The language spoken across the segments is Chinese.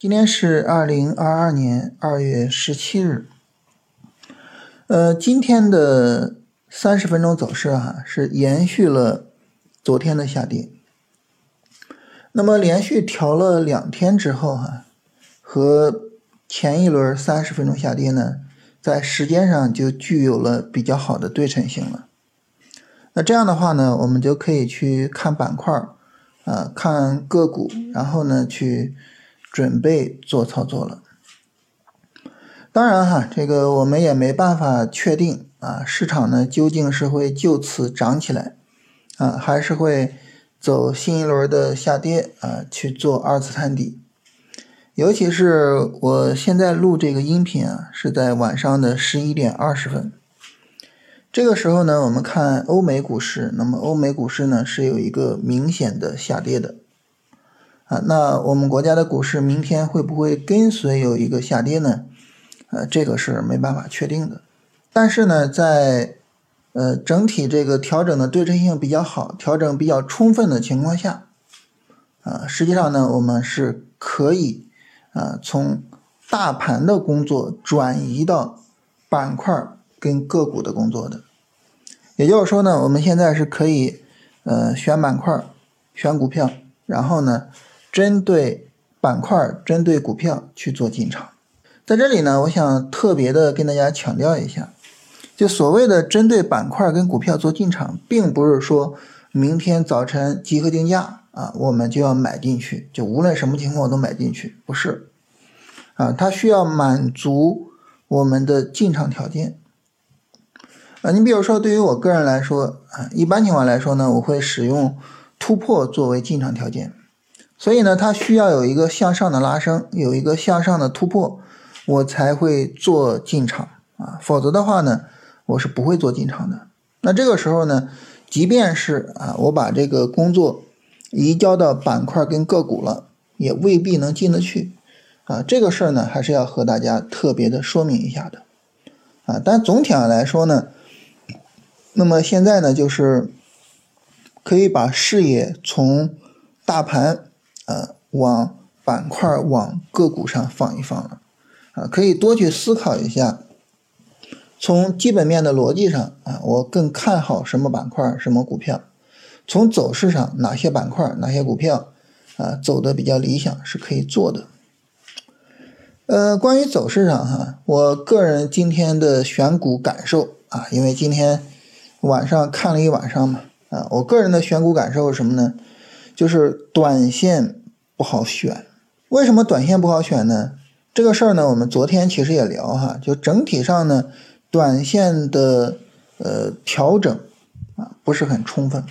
今天是二零二二年二月十七日。呃，今天的三十分钟走势啊，是延续了昨天的下跌。那么连续调了两天之后哈，和前一轮三十分钟下跌呢，在时间上就具有了比较好的对称性了。那这样的话呢，我们就可以去看板块，啊，看个股，然后呢去。准备做操作了，当然哈，这个我们也没办法确定啊，市场呢究竟是会就此涨起来啊，还是会走新一轮的下跌啊，去做二次探底。尤其是我现在录这个音频啊，是在晚上的十一点二十分，这个时候呢，我们看欧美股市，那么欧美股市呢是有一个明显的下跌的。啊，那我们国家的股市明天会不会跟随有一个下跌呢？呃，这个是没办法确定的。但是呢，在呃整体这个调整的对称性比较好、调整比较充分的情况下，啊，实际上呢，我们是可以啊从大盘的工作转移到板块跟个股的工作的。也就是说呢，我们现在是可以呃选板块、选股票，然后呢。针对板块、针对股票去做进场，在这里呢，我想特别的跟大家强调一下，就所谓的针对板块跟股票做进场，并不是说明天早晨集合竞价啊，我们就要买进去，就无论什么情况我都买进去，不是啊，它需要满足我们的进场条件啊。你比如说，对于我个人来说啊，一般情况来说呢，我会使用突破作为进场条件。所以呢，它需要有一个向上的拉升，有一个向上的突破，我才会做进场啊，否则的话呢，我是不会做进场的。那这个时候呢，即便是啊，我把这个工作移交到板块跟个股了，也未必能进得去啊。这个事儿呢，还是要和大家特别的说明一下的啊。但总体上来说呢，那么现在呢，就是可以把视野从大盘。呃，往板块、往个股上放一放了，啊，可以多去思考一下，从基本面的逻辑上啊，我更看好什么板块、什么股票；从走势上，哪些板块、哪些股票啊走的比较理想，是可以做的。呃，关于走势上哈，我个人今天的选股感受啊，因为今天晚上看了一晚上嘛，啊，我个人的选股感受是什么呢？就是短线。不好选，为什么短线不好选呢？这个事儿呢，我们昨天其实也聊哈，就整体上呢，短线的呃调整啊不是很充分，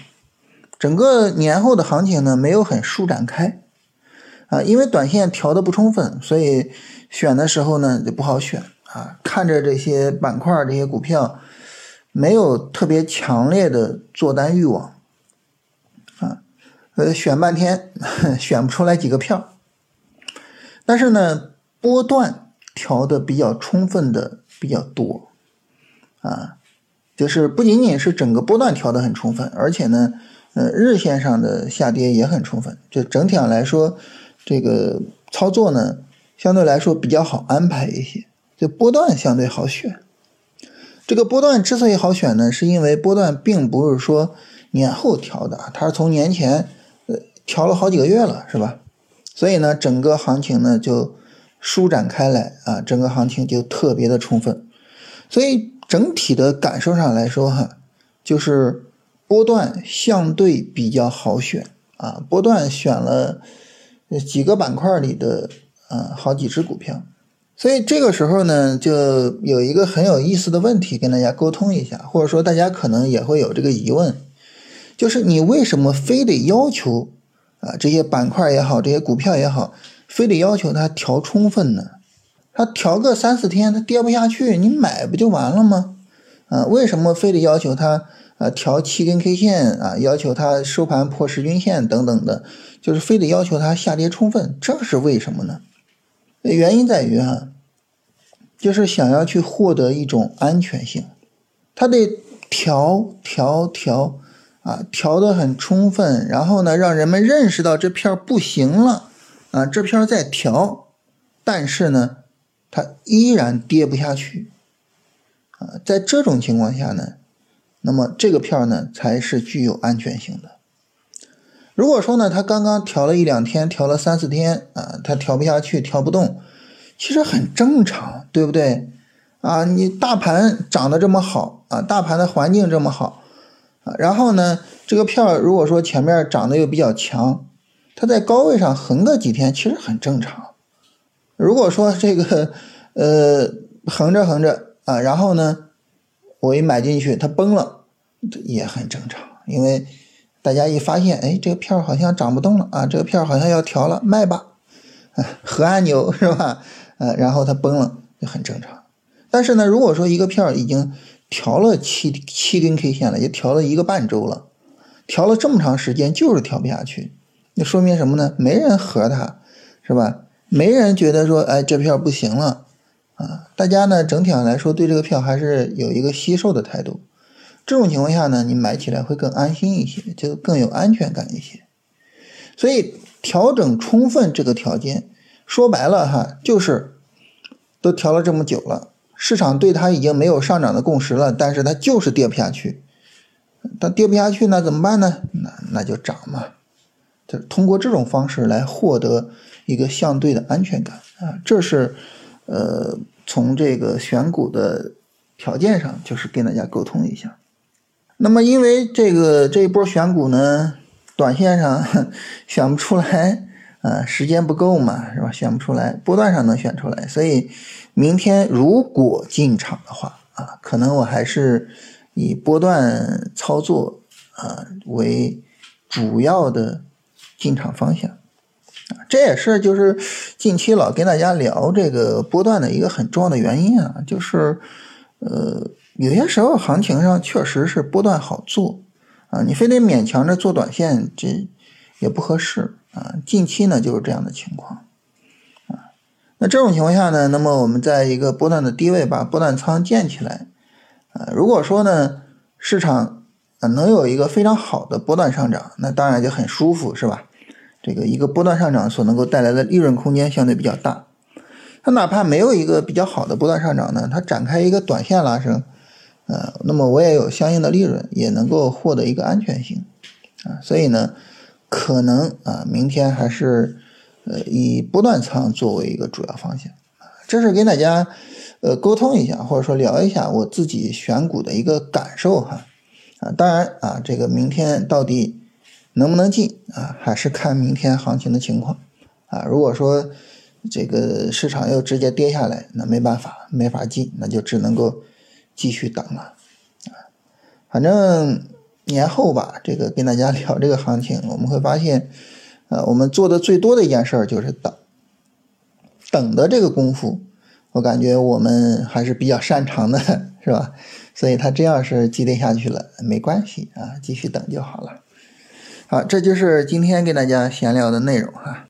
整个年后的行情呢没有很舒展开啊，因为短线调的不充分，所以选的时候呢就不好选啊，看着这些板块这些股票没有特别强烈的做单欲望。呃，选半天 选不出来几个票，但是呢，波段调的比较充分的比较多，啊，就是不仅仅是整个波段调的很充分，而且呢，呃，日线上的下跌也很充分，就整体上来说，这个操作呢，相对来说比较好安排一些，就波段相对好选。这个波段之所以好选呢，是因为波段并不是说年后调的，它是从年前。调了好几个月了，是吧？所以呢，整个行情呢就舒展开来啊，整个行情就特别的充分。所以整体的感受上来说，哈，就是波段相对比较好选啊，波段选了几个板块里的啊好几只股票。所以这个时候呢，就有一个很有意思的问题跟大家沟通一下，或者说大家可能也会有这个疑问，就是你为什么非得要求？啊，这些板块也好，这些股票也好，非得要求它调充分呢？它调个三四天，它跌不下去，你买不就完了吗？啊，为什么非得要求它啊调七根 K 线啊，要求它收盘破十均线等等的，就是非得要求它下跌充分，这是为什么呢？原因在于啊，就是想要去获得一种安全性，它得调调调。啊，调的很充分，然后呢，让人们认识到这片不行了，啊，这片在调，但是呢，它依然跌不下去啊。在这种情况下呢，那么这个票呢才是具有安全性的。如果说呢，它刚刚调了一两天，调了三四天啊，它调不下去，调不动，其实很正常，对不对？啊，你大盘涨得这么好啊，大盘的环境这么好然后呢，这个票如果说前面涨得又比较强，它在高位上横个几天，其实很正常。如果说这个呃横着横着啊，然后呢，我一买进去它崩了，也很正常，因为大家一发现，哎，这个票好像涨不动了啊，这个票好像要调了，卖吧，核按钮是吧？呃，然后它崩了，就很正常。但是呢，如果说一个票已经调了七七根 K 线了，也调了一个半周了，调了这么长时间就是调不下去，那说明什么呢？没人和它，是吧？没人觉得说，哎，这票不行了啊！大家呢整体上来说对这个票还是有一个惜售的态度。这种情况下呢，你买起来会更安心一些，就更有安全感一些。所以调整充分这个条件，说白了哈，就是都调了这么久了。市场对它已经没有上涨的共识了，但是它就是跌不下去。它跌不下去，那怎么办呢？那那就涨嘛。就通过这种方式来获得一个相对的安全感啊。这是呃从这个选股的条件上，就是跟大家沟通一下。那么因为这个这一波选股呢，短线上 选不出来。啊，时间不够嘛，是吧？选不出来，波段上能选出来，所以明天如果进场的话，啊，可能我还是以波段操作啊为主要的进场方向，啊，这也是就是近期老跟大家聊这个波段的一个很重要的原因啊，就是呃，有些时候行情上确实是波段好做啊，你非得勉强着做短线，这也不合适。啊，近期呢就是这样的情况，啊，那这种情况下呢，那么我们在一个波段的低位把波段仓建起来，啊，如果说呢市场啊能有一个非常好的波段上涨，那当然就很舒服，是吧？这个一个波段上涨所能够带来的利润空间相对比较大。它哪怕没有一个比较好的波段上涨呢，它展开一个短线拉升，呃，那么我也有相应的利润，也能够获得一个安全性，啊，所以呢。可能啊，明天还是呃以波段仓作为一个主要方向这是跟大家呃沟通一下，或者说聊一下我自己选股的一个感受哈啊，当然啊，这个明天到底能不能进啊，还是看明天行情的情况啊。如果说这个市场又直接跌下来，那没办法，没法进，那就只能够继续等了啊，反正。年后吧，这个跟大家聊这个行情，我们会发现，呃，我们做的最多的一件事儿就是等，等的这个功夫，我感觉我们还是比较擅长的，是吧？所以它这样是积累下去了，没关系啊，继续等就好了。好，这就是今天跟大家闲聊的内容哈。